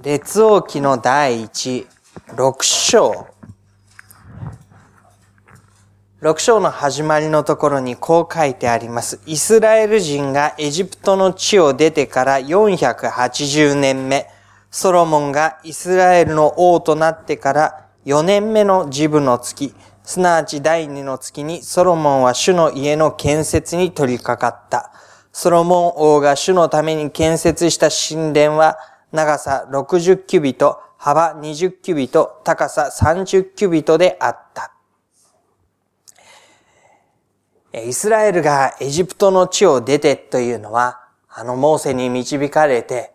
列王記の第一、六章。六章の始まりのところにこう書いてあります。イスラエル人がエジプトの地を出てから480年目、ソロモンがイスラエルの王となってから4年目の自分の月、すなわち第二の月にソロモンは主の家の建設に取り掛かった。ソロモン王が主のために建設した神殿は長さ60キュビト、幅20キュビト、高さ30キュビトであった。イスラエルがエジプトの地を出てというのは、あのモーセに導かれて、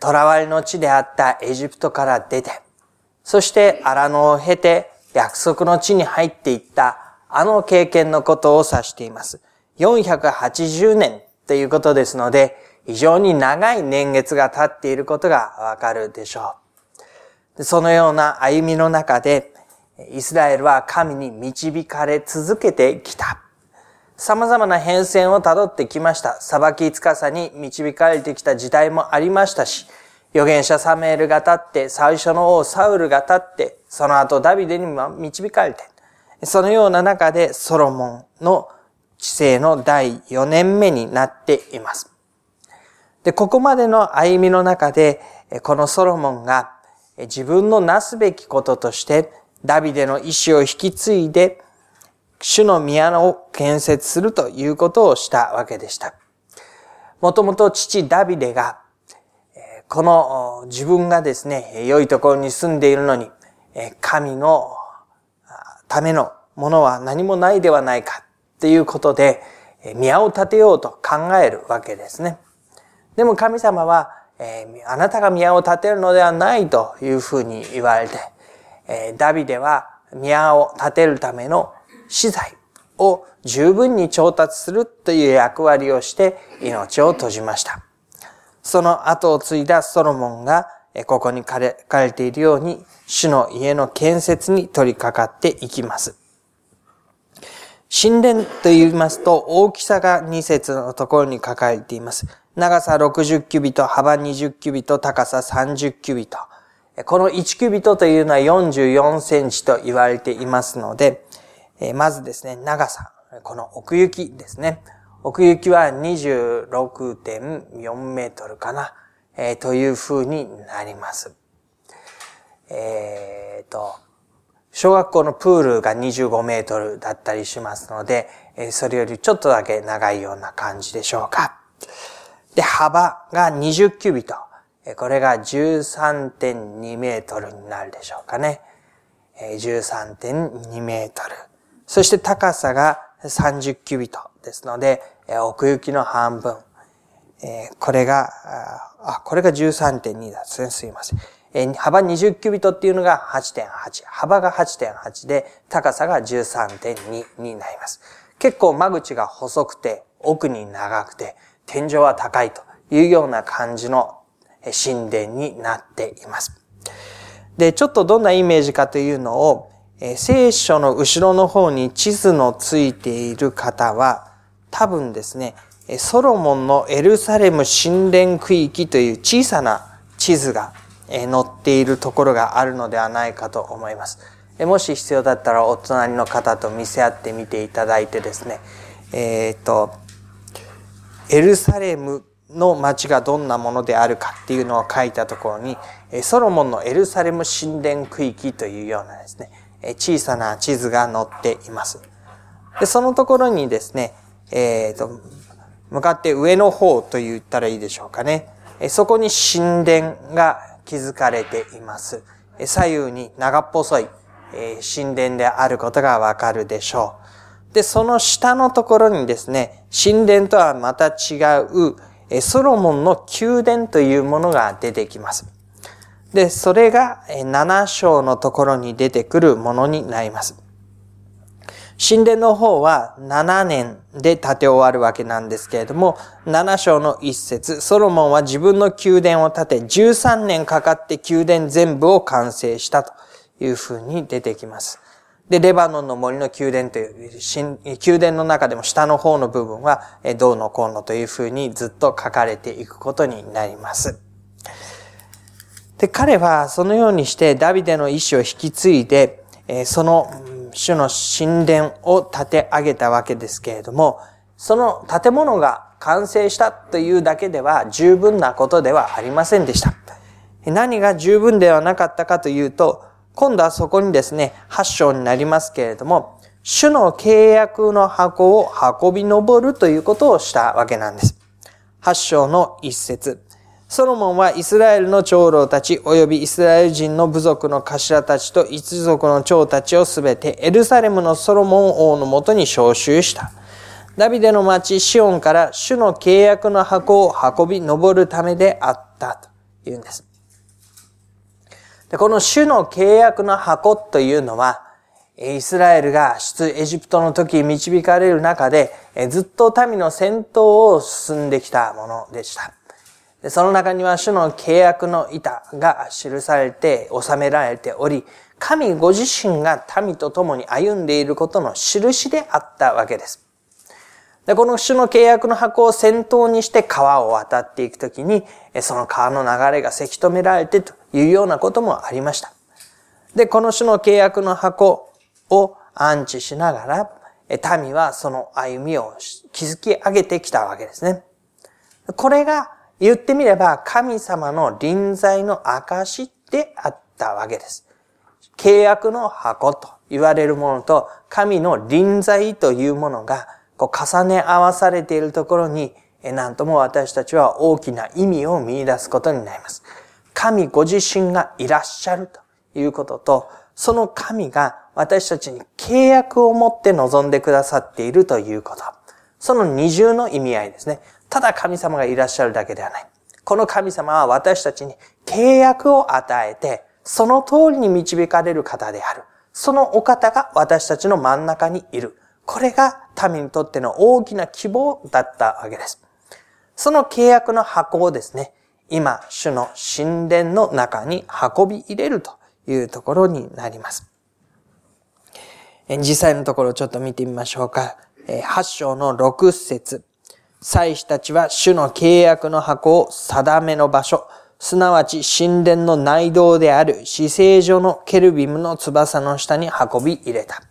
囚われの地であったエジプトから出て、そして荒野を経て約束の地に入っていったあの経験のことを指しています。480年ということですので、非常に長い年月が経っていることがわかるでしょう。そのような歩みの中で、イスラエルは神に導かれ続けてきた。様々な変遷をたどってきました。裁きつかさに導かれてきた時代もありましたし、預言者サメールが立って、最初の王サウルが立って、その後ダビデにも導かれて、そのような中でソロモンの知性の第4年目になっています。で、ここまでの歩みの中で、このソロモンが自分のなすべきこととして、ダビデの意志を引き継いで、主の宮を建設するということをしたわけでした。もともと父ダビデが、この自分がですね、良いところに住んでいるのに、神のためのものは何もないではないかっていうことで、宮を建てようと考えるわけですね。でも神様は、えー、あなたが宮を建てるのではないというふうに言われて、えー、ダビデは宮を建てるための資材を十分に調達するという役割をして命を閉じました。その後を継いだソロモンが、ここに書かれているように、主の家の建設に取り掛かっていきます。神殿と言いますと、大きさが2節のところに書かれています。長さ60キュビト、幅20キュビト、高さ30キュビト。この1キュビトというのは44センチと言われていますので、まずですね、長さ、この奥行きですね。奥行きは26.4メートルかな、えー、という風になります。えー、と、小学校のプールが25メートルだったりしますので、それよりちょっとだけ長いような感じでしょうか。で、幅が20キュビト。これが13.2メートルになるでしょうかね。13.2メートル。そして高さが30キュビトですので、奥行きの半分。これが、あ、これが13.2だすね。すいません。幅20キュビトっていうのが8.8。幅が8.8で、高さが13.2になります。結構間口が細くて、奥に長くて、天井は高いというような感じの神殿になっています。で、ちょっとどんなイメージかというのを、聖書の後ろの方に地図のついている方は、多分ですね、ソロモンのエルサレム神殿区域という小さな地図が載っているところがあるのではないかと思います。もし必要だったらお隣の方と見せ合ってみていただいてですね、えっ、ー、と、エルサレムの町がどんなものであるかっていうのを書いたところに、ソロモンのエルサレム神殿区域というようなですね、小さな地図が載っています。で、そのところにですね、えっ、ー、と、向かって上の方と言ったらいいでしょうかね。そこに神殿が築かれています。左右に長っぽそい神殿であることがわかるでしょう。で、その下のところにですね、神殿とはまた違う、ソロモンの宮殿というものが出てきます。で、それが7章のところに出てくるものになります。神殿の方は7年で建て終わるわけなんですけれども、7章の一節、ソロモンは自分の宮殿を建て13年かかって宮殿全部を完成したというふうに出てきます。で、レバノンの森の宮殿という、宮殿の中でも下の方の部分は、どうのこうのというふうにずっと書かれていくことになります。で、彼はそのようにしてダビデの意志を引き継いで、その主の神殿を建て上げたわけですけれども、その建物が完成したというだけでは十分なことではありませんでした。何が十分ではなかったかというと、今度はそこにですね、8章になりますけれども、主の契約の箱を運び登るということをしたわけなんです。8章の一節。ソロモンはイスラエルの長老たち及びイスラエル人の部族の頭たちと一族の長たちをすべてエルサレムのソロモン王のもとに召集した。ダビデの町シオンから主の契約の箱を運び登るためであったというんです。でこの主の契約の箱というのは、イスラエルが出エジプトの時導かれる中で、ずっと民の戦闘を進んできたものでした。その中には主の契約の板が記されて収められており、神ご自身が民と共に歩んでいることの印であったわけです。で、この主の契約の箱を先頭にして川を渡っていくときに、その川の流れがせき止められてというようなこともありました。で、この主の契約の箱を安置しながら、民はその歩みを築き上げてきたわけですね。これが言ってみれば神様の臨在の証であったわけです。契約の箱と言われるものと神の臨在というものがこう重ね合わされているところに、なんとも私たちは大きな意味を見出すことになります。神ご自身がいらっしゃるということと、その神が私たちに契約を持って望んでくださっているということ。その二重の意味合いですね。ただ神様がいらっしゃるだけではない。この神様は私たちに契約を与えて、その通りに導かれる方である。そのお方が私たちの真ん中にいる。これが民にとっての大きな希望だったわけです。その契約の箱をですね、今、主の神殿の中に運び入れるというところになります。実際のところをちょっと見てみましょうか。8章の6節祭司たちは主の契約の箱を定めの場所、すなわち神殿の内道である死聖所のケルビムの翼の下に運び入れた。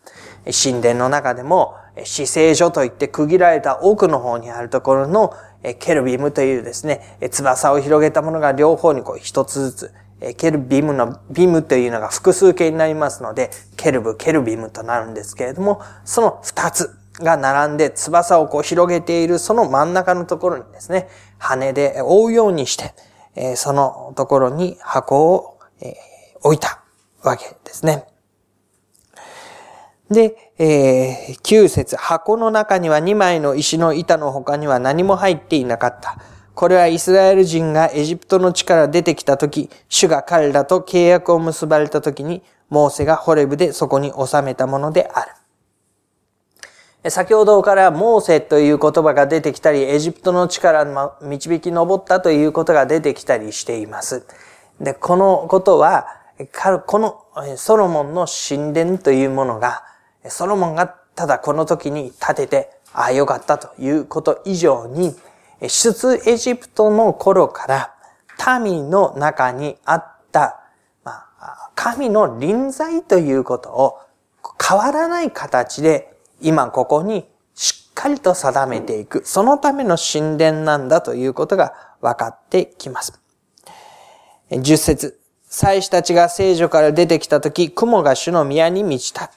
神殿の中でも、死聖所といって区切られた奥の方にあるところのケルビムというですね、翼を広げたものが両方にこう一つずつ、ケルビムのビムというのが複数形になりますので、ケルブ、ケルビムとなるんですけれども、その二つが並んで翼をこう広げているその真ん中のところにですね、羽で覆うようにして、そのところに箱を置いたわけですね。で、えー、9節箱の中には2枚の石の板の他には何も入っていなかった。これはイスラエル人がエジプトの地から出てきた時、主が彼らと契約を結ばれた時に、モーセがホレブでそこに収めたものである。先ほどからモーセという言葉が出てきたり、エジプトの地から導き上ったということが出てきたりしています。で、このことは、このソロモンの神殿というものが、ソロモンがただこの時に建てて、ああよかったということ以上に、出エジプトの頃から民の中にあった、まあ、神の臨在ということを変わらない形で今ここにしっかりと定めていく。そのための神殿なんだということが分かってきます。十節。祭司たちが聖女から出てきたとき、雲が主の宮に満ちた。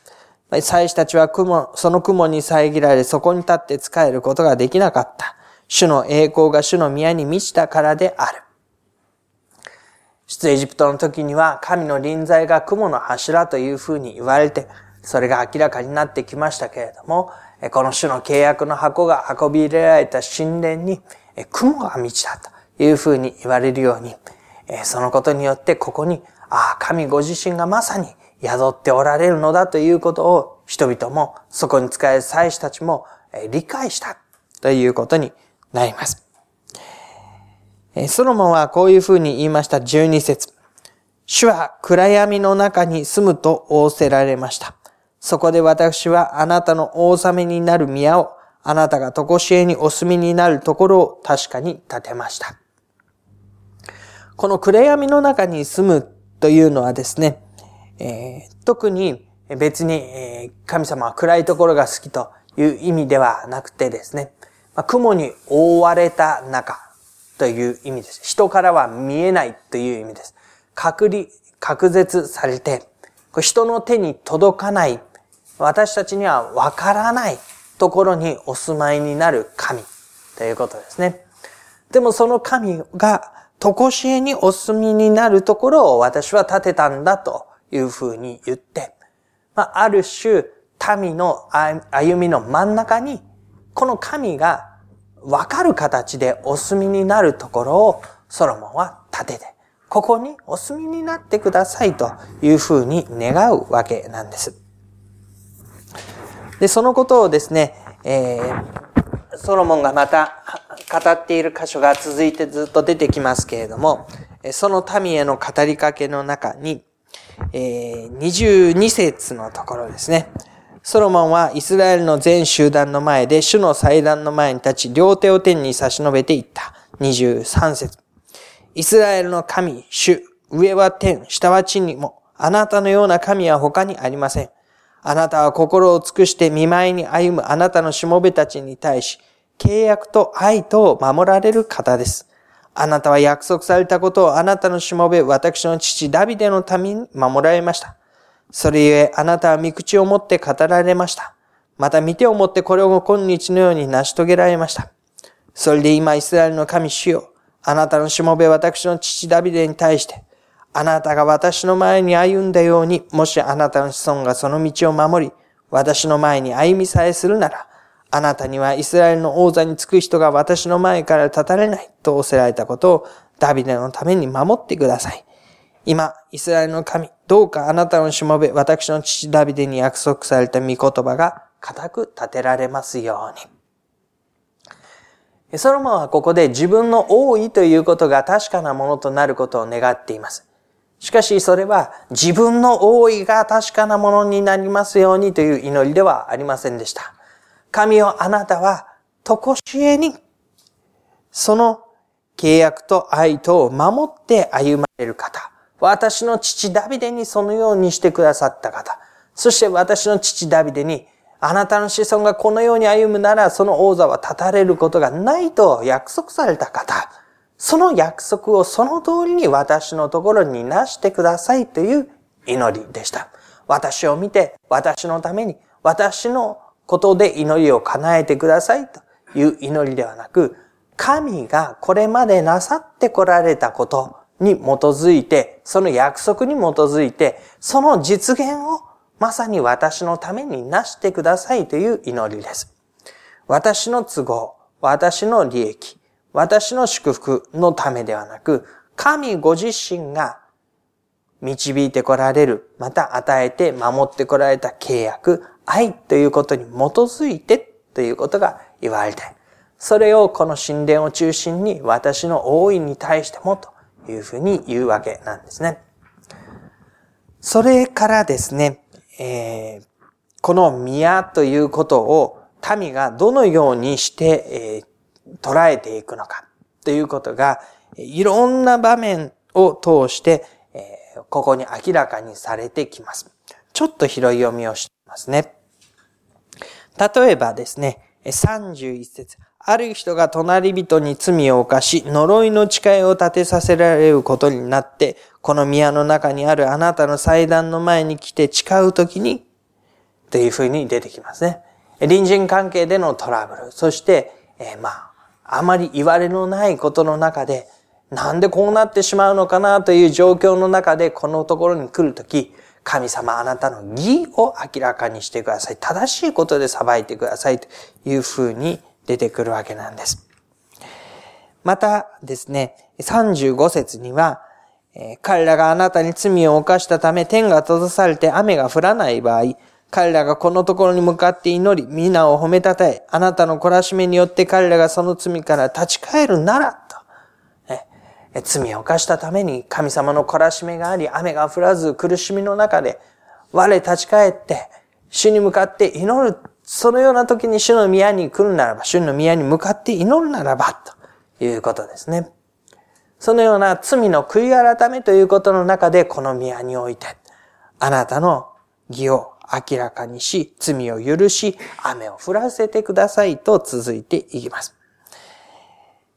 祭司たちは雲、その雲に遮られ、そこに立って使えることができなかった。主の栄光が主の宮に満ちたからである。出エジプトの時には神の臨在が雲の柱というふうに言われて、それが明らかになってきましたけれども、この主の契約の箱が運び入れられた神殿に雲が満ちたというふうに言われるように、そのことによってここに、ああ、神ご自身がまさに宿っておられるのだということを人々もそこに使える祭司たちも理解したということになります。ソロモンはこういうふうに言いました12節主は暗闇の中に住むと仰せられました。そこで私はあなたの王様になる宮をあなたが常しえにお住みになるところを確かに建てました。この暗闇の中に住むというのはですね、えー、特に別に、神様は暗いところが好きという意味ではなくてですね、まあ、雲に覆われた中という意味です。人からは見えないという意味です。隔離、隔絶されて、人の手に届かない、私たちにはわからないところにお住まいになる神ということですね。でもその神がとこしえにお住みになるところを私は建てたんだというふうに言って、まあ、ある種、民の歩みの真ん中に、この神がわかる形でお住みになるところをソロモンは建てて、ここにお住みになってくださいというふうに願うわけなんです。で、そのことをですね、えー、ソロモンがまた語っている箇所が続いてずっと出てきますけれども、その民への語りかけの中に、えー、22節のところですね。ソロモンはイスラエルの全集団の前で主の祭壇の前に立ち、両手を天に差し伸べていった。23節イスラエルの神、主、上は天、下は地にも、あなたのような神は他にありません。あなたは心を尽くして見舞いに歩むあなたのしもべたちに対し、契約と愛とを守られる方です。あなたは約束されたことをあなたのしもべ、私の父ダビデのために守られました。それゆえ、あなたは御口を持って語られました。また見てをもってこれを今日のように成し遂げられました。それで今、イスラエルの神主よ、あなたのしもべ、私の父ダビデに対して、あなたが私の前に歩んだように、もしあなたの子孫がその道を守り、私の前に歩みさえするなら、あなたにはイスラエルの王座につく人が私の前から立たれないと仰せられたことをダビデのために守ってください。今、イスラエルの神、どうかあなたのしもべ、私の父ダビデに約束された御言葉が固く立てられますように。ソロモンはここで自分の王位ということが確かなものとなることを願っています。しかしそれは自分の王位が確かなものになりますようにという祈りではありませんでした。神よあなたは、とこしえに、その契約と愛とを守って歩まれる方。私の父ダビデにそのようにしてくださった方。そして私の父ダビデに、あなたの子孫がこのように歩むなら、その王座は立たれることがないと約束された方。その約束をその通りに私のところになしてくださいという祈りでした。私を見て、私のために、私のことで祈りを叶えてくださいという祈りではなく、神がこれまでなさってこられたことに基づいて、その約束に基づいて、その実現をまさに私のためになしてくださいという祈りです。私の都合、私の利益、私の祝福のためではなく、神ご自身が導いてこられる、また与えて守ってこられた契約、愛ということに基づいてということが言われて、それをこの神殿を中心に私の大いに対してもというふうに言うわけなんですね。それからですね、えー、この宮ということを民がどのようにして、えー、捉えていくのかということが、いろんな場面を通して、ここに明らかにされてきます。ちょっと広い読みをしていますね。例えばですね、31節ある人が隣人に罪を犯し、呪いの誓いを立てさせられることになって、この宮の中にあるあなたの祭壇の前に来て誓うときに、というふうに出てきますね。隣人関係でのトラブル、そして、えー、まあ、あまり言われのないことの中で、なんでこうなってしまうのかなという状況の中でこのところに来るとき、神様あなたの義を明らかにしてください。正しいことで裁いてくださいというふうに出てくるわけなんです。またですね、35節には、彼らがあなたに罪を犯したため天が閉ざされて雨が降らない場合、彼らがこのところに向かって祈り、皆を褒めたたえ、あなたの懲らしめによって彼らがその罪から立ち返るなら、と。え罪を犯したために神様の懲らしめがあり、雨が降らず苦しみの中で、我立ち返って、主に向かって祈る。そのような時に主の宮に来るならば、主の宮に向かって祈るならば、ということですね。そのような罪の悔い改めということの中で、この宮において、あなたの義を明らかにし、罪を許し、雨を降らせてくださいと続いていきます。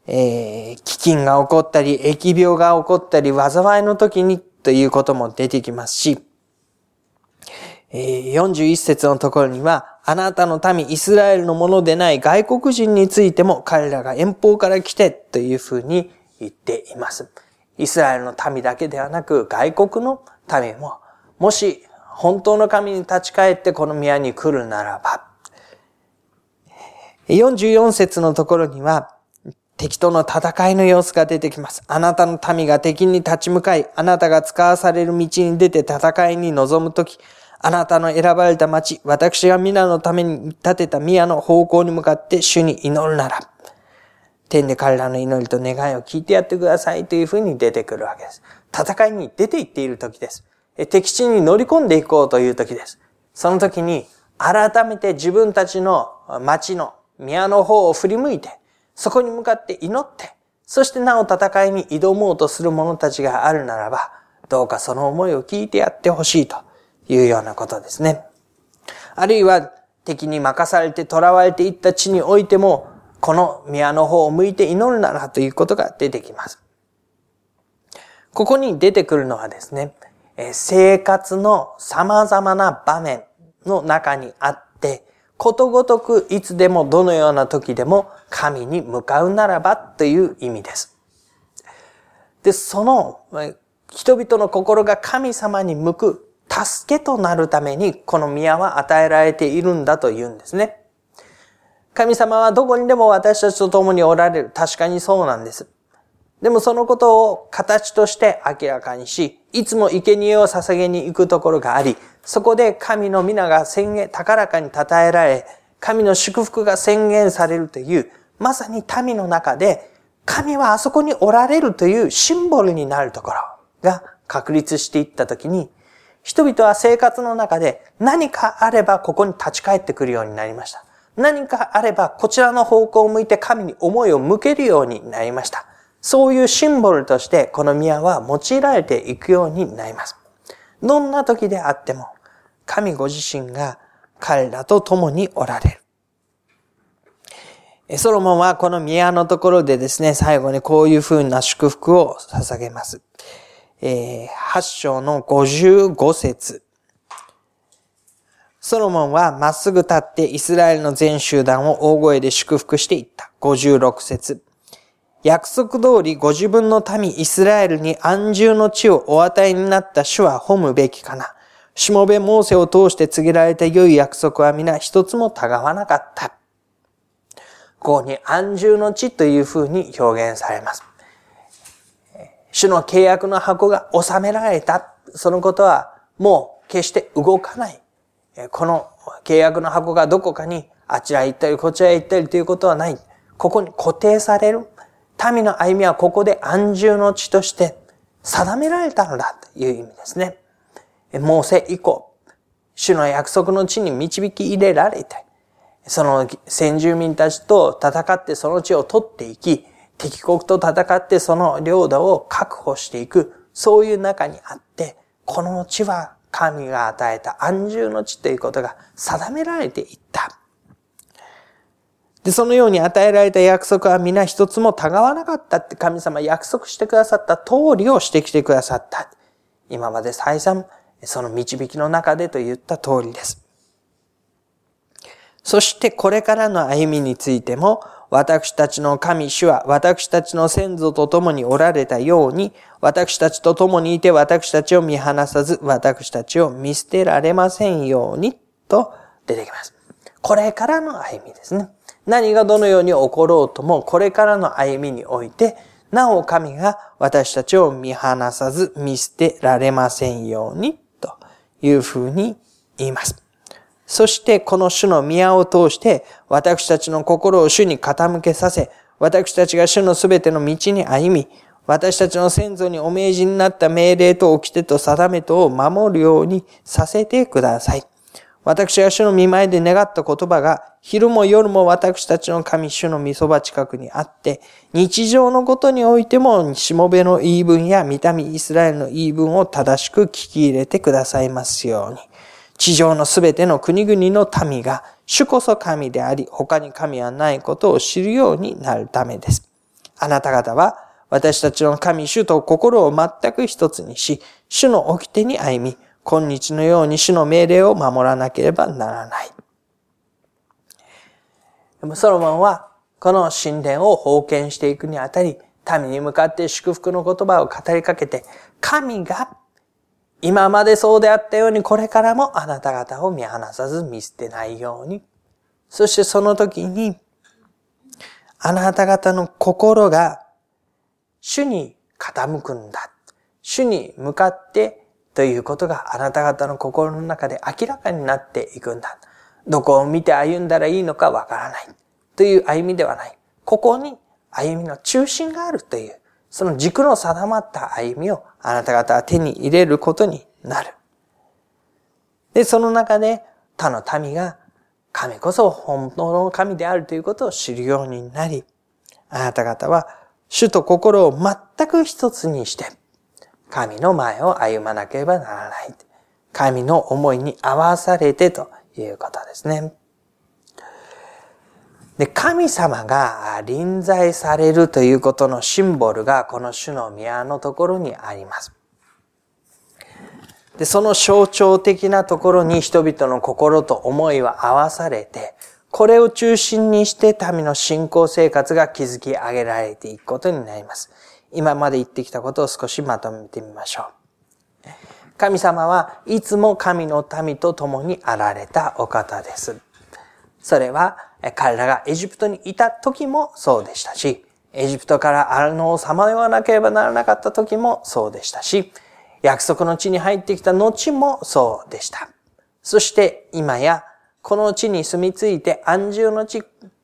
えー、飢饉が起こったり、疫病が起こったり、災いの時にということも出てきますし、えー、41節のところには、あなたの民イスラエルのものでない外国人についても彼らが遠方から来てというふうに言っています。イスラエルの民だけではなく外国の民も、もし本当の神に立ち返ってこの宮に来るならば、44節のところには、敵との戦いの様子が出てきます。あなたの民が敵に立ち向かい、あなたが使わされる道に出て戦いに臨むとき、あなたの選ばれた町、私が皆のために建てた宮の方向に向かって主に祈るなら、天で彼らの祈りと願いを聞いてやってくださいというふうに出てくるわけです。戦いに出て行っている時です。敵地に乗り込んでいこうという時です。その時に改めて自分たちの町の宮の方を振り向いて、そこに向かって祈って、そしてなお戦いに挑もうとする者たちがあるならば、どうかその思いを聞いてやってほしいというようなことですね。あるいは敵に任されて囚われていった地においても、この宮の方を向いて祈るならということが出てきます。ここに出てくるのはですね、生活の様々な場面の中にあって、ことごとくいつでもどのような時でも神に向かうならばという意味です。で、その人々の心が神様に向く助けとなるためにこの宮は与えられているんだというんですね。神様はどこにでも私たちと共におられる。確かにそうなんです。でもそのことを形として明らかにし、いつも生贄を捧げに行くところがあり、そこで神の皆が宣言、高らかに称えられ、神の祝福が宣言されるという、まさに民の中で、神はあそこにおられるというシンボルになるところが確立していったときに、人々は生活の中で何かあればここに立ち返ってくるようになりました。何かあればこちらの方向を向いて神に思いを向けるようになりました。そういうシンボルとしてこの宮は用いられていくようになります。どんな時であっても、神ご自身が彼らと共におられる。ソロモンはこの宮のところでですね、最後にこういう風な祝福を捧げます。えー、8章の55節ソロモンはまっすぐ立ってイスラエルの全集団を大声で祝福していった。56節約束通りご自分の民イスラエルに安住の地をお与えになった主は褒むべきかな。しもべモーセを通して告げられた良い約束は皆一つもたがわなかった。ここに安住の地という風に表現されます。主の契約の箱が収められた。そのことはもう決して動かない。この契約の箱がどこかにあちら行ったりこちら行ったりということはない。ここに固定される。民の歩みはここで安住の地として定められたのだという意味ですね。モーセ以降、主の約束の地に導き入れられて、その先住民たちと戦ってその地を取っていき、敵国と戦ってその領土を確保していく、そういう中にあって、この地は神が与えた安住の地ということが定められていった。で、そのように与えられた約束は皆一つもたがわなかったって神様約束してくださった通りをしてきてくださった。今まで再三、その導きの中でと言った通りです。そしてこれからの歩みについても、私たちの神主は私たちの先祖と共におられたように、私たちと共にいて私たちを見放さず、私たちを見捨てられませんように、と出てきます。これからの歩みですね。何がどのように起ころうとも、これからの歩みにおいて、なお神が私たちを見放さず見捨てられませんように、というふうに言います。そしてこの主の宮を通して、私たちの心を主に傾けさせ、私たちが主のすべての道に歩み、私たちの先祖にお命じになった命令と掟と定めとを守るようにさせてください。私が主の見舞いで願った言葉が、昼も夜も私たちの神主の御そば近くにあって、日常のことにおいても、しもべの言い分や見た目イスラエルの言い分を正しく聞き入れてくださいますように。地上のすべての国々の民が、主こそ神であり、他に神はないことを知るようになるためです。あなた方は、私たちの神主と心を全く一つにし、主の掟に歩み、今日のように主の命令を守らなければならない。でもソロモンは、この神殿を封建していくにあたり、民に向かって祝福の言葉を語りかけて、神が今までそうであったようにこれからもあなた方を見放さず見捨てないように。そしてその時に、あなた方の心が主に傾くんだ。主に向かってということがあなた方の心の中で明らかになっていくんだ。どこを見て歩んだらいいのかわからない。という歩みではない。ここに歩みの中心があるという、その軸の定まった歩みをあなた方は手に入れることになる。で、その中で他の民が神こそ本当の神であるということを知るようになり、あなた方は主と心を全く一つにして、神の前を歩まなければならない。神の思いに合わされてということですね。で、神様が臨在されるということのシンボルがこの主の宮のところにあります。で、その象徴的なところに人々の心と思いは合わされて、これを中心にして民の信仰生活が築き上げられていくことになります。今まで言ってきたことを少しまとめてみましょう。神様はいつも神の民と共にあられたお方です。それは彼らがエジプトにいた時もそうでしたし、エジプトからあのをさまよわなければならなかった時もそうでしたし、約束の地に入ってきた後もそうでした。そして今やこの地に住み着いて安住の地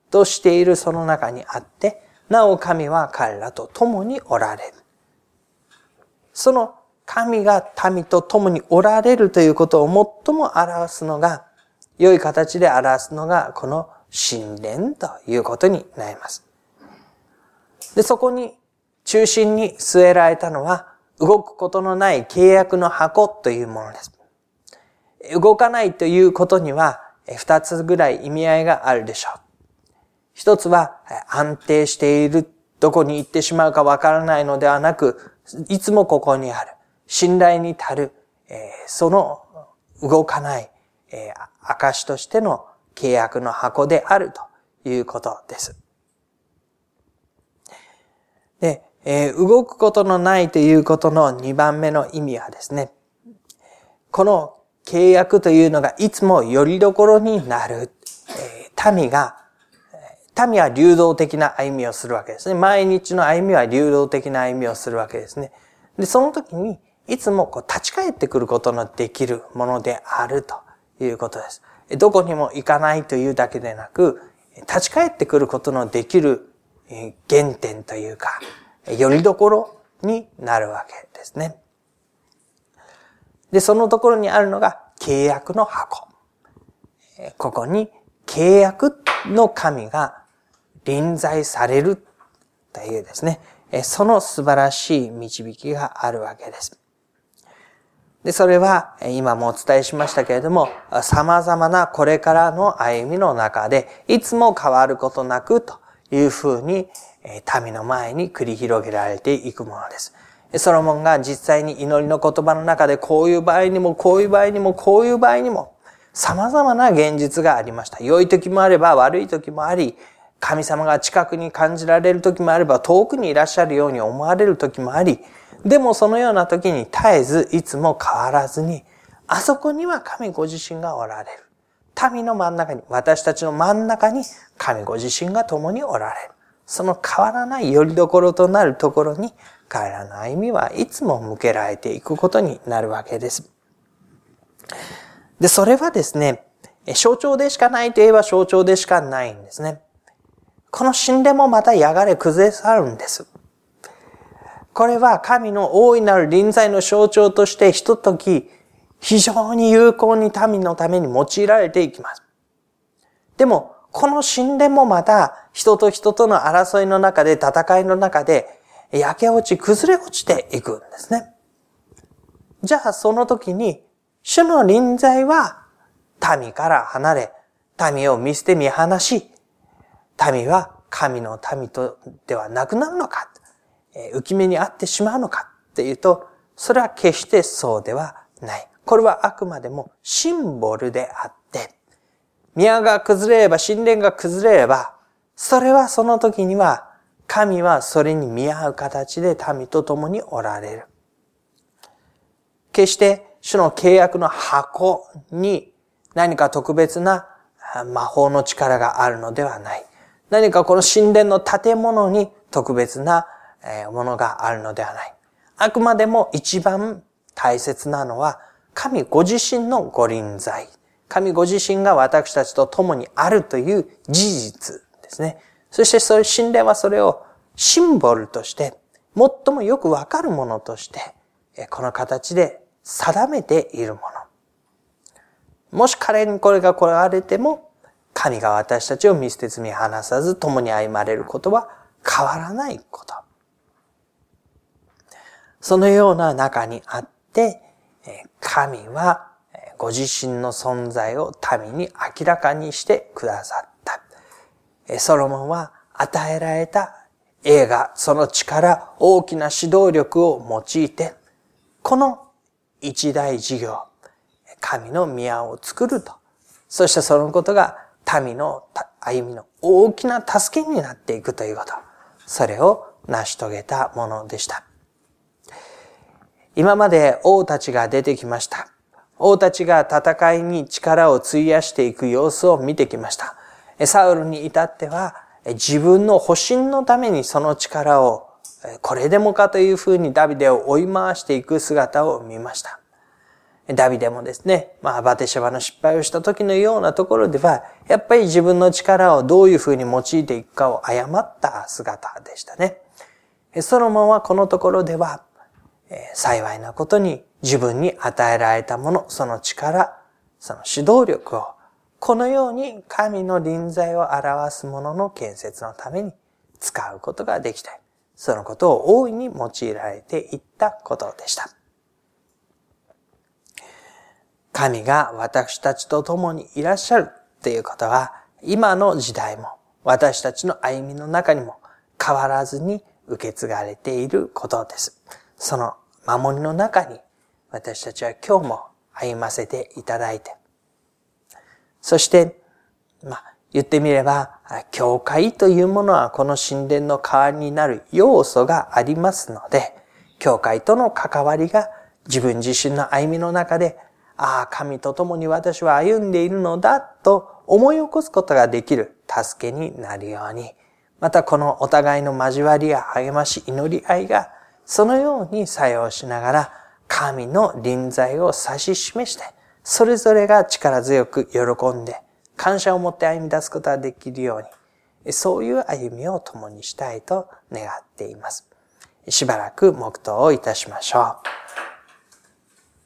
としているその中にあって、なお神は彼らと共におられる。その神が民と共におられるということを最も表すのが、良い形で表すのが、この神殿ということになります。で、そこに中心に据えられたのは、動くことのない契約の箱というものです。動かないということには、二つぐらい意味合いがあるでしょう。一つは安定している、どこに行ってしまうかわからないのではなく、いつもここにある、信頼に足る、その動かない、証としての契約の箱であるということです。で、動くことのないということの二番目の意味はですね、この契約というのがいつもよりどころになる。民が民は流動的な歩みをするわけですね。毎日の歩みは流動的な歩みをするわけですね。で、その時に、いつもこう立ち返ってくることのできるものであるということです。どこにも行かないというだけでなく、立ち返ってくることのできる原点というか、よりどころになるわけですね。で、そのところにあるのが契約の箱。ここに契約の神が臨在されるというですね、その素晴らしい導きがあるわけです。で、それは今もお伝えしましたけれども、様々なこれからの歩みの中で、いつも変わることなくというふうに民の前に繰り広げられていくものです。ソロモンが実際に祈りの言葉の中でこういう場合にも、こういう場合にも、こういう場合にも、様々な現実がありました。良い時もあれば悪い時もあり、神様が近くに感じられる時もあれば遠くにいらっしゃるように思われる時もあり、でもそのような時に絶えずいつも変わらずに、あそこには神ご自身がおられる。民の真ん中に、私たちの真ん中に神ご自身が共におられる。その変わらない拠り所となるところに彼らの歩みはいつも向けられていくことになるわけです。で、それはですね、象徴でしかないといえば象徴でしかないんですね。この神殿もまたやがれ崩れ去るんです。これは神の大いなる臨在の象徴としてひととき非常に有効に民のために用いられていきます。でも、この神殿もまた人と人との争いの中で、戦いの中で、焼け落ち、崩れ落ちていくんですね。じゃあその時に、主の臨在は民から離れ、民を見捨て見放し、民は神の民とではなくなるのか、浮き目にあってしまうのか？っていうと、それは決してそうではない。これはあくまでもシンボルであって、宮が崩れれば、神殿が崩れれば、それはその時には、神はそれに見合う形で民と共におられる。決して主の契約の箱に何か特別な魔法の力があるのではない。何かこの神殿の建物に特別なものがあるのではない。あくまでも一番大切なのは神ご自身のご臨在。神ご自身が私たちと共にあるという事実ですね。そしてそれ、神殿はそれをシンボルとして、最もよくわかるものとして、この形で定めているもの。もし彼にこれが来られても、神が私たちを見捨てずに離さず共に歩まれることは変わらないこと。そのような中にあって、神はご自身の存在を民に明らかにしてくださった。ソロモンは与えられた映画、その力、大きな指導力を用いて、この一大事業、神の宮を作ると。そしてそのことが民の歩みの大きな助けになっていくということ。それを成し遂げたものでした。今まで王たちが出てきました。王たちが戦いに力を費やしていく様子を見てきました。サウルに至っては自分の保身のためにその力をこれでもかというふうにダビデを追い回していく姿を見ました。ダビデもですね、まあ、バテシャバの失敗をした時のようなところでは、やっぱり自分の力をどういうふうに用いていくかを誤った姿でしたね。ソロモンはこのところでは、幸いなことに自分に与えられたもの、その力、その指導力を、このように神の臨在を表すものの建設のために使うことができたり。そのことを大いに用いられていったことでした。神が私たちと共にいらっしゃるっていうことは、今の時代も私たちの歩みの中にも変わらずに受け継がれていることです。その守りの中に私たちは今日も歩ませていただいて、そして、まあ、言ってみれば、教会というものはこの神殿の代わりになる要素がありますので、教会との関わりが自分自身の歩みの中でああ、神と共に私は歩んでいるのだと思い起こすことができる助けになるように、またこのお互いの交わりや励まし、祈り合いが、そのように作用しながら、神の臨在を指し示して、それぞれが力強く喜んで、感謝を持って歩み出すことができるように、そういう歩みを共にしたいと願っています。しばらく黙祷をいたしましょう。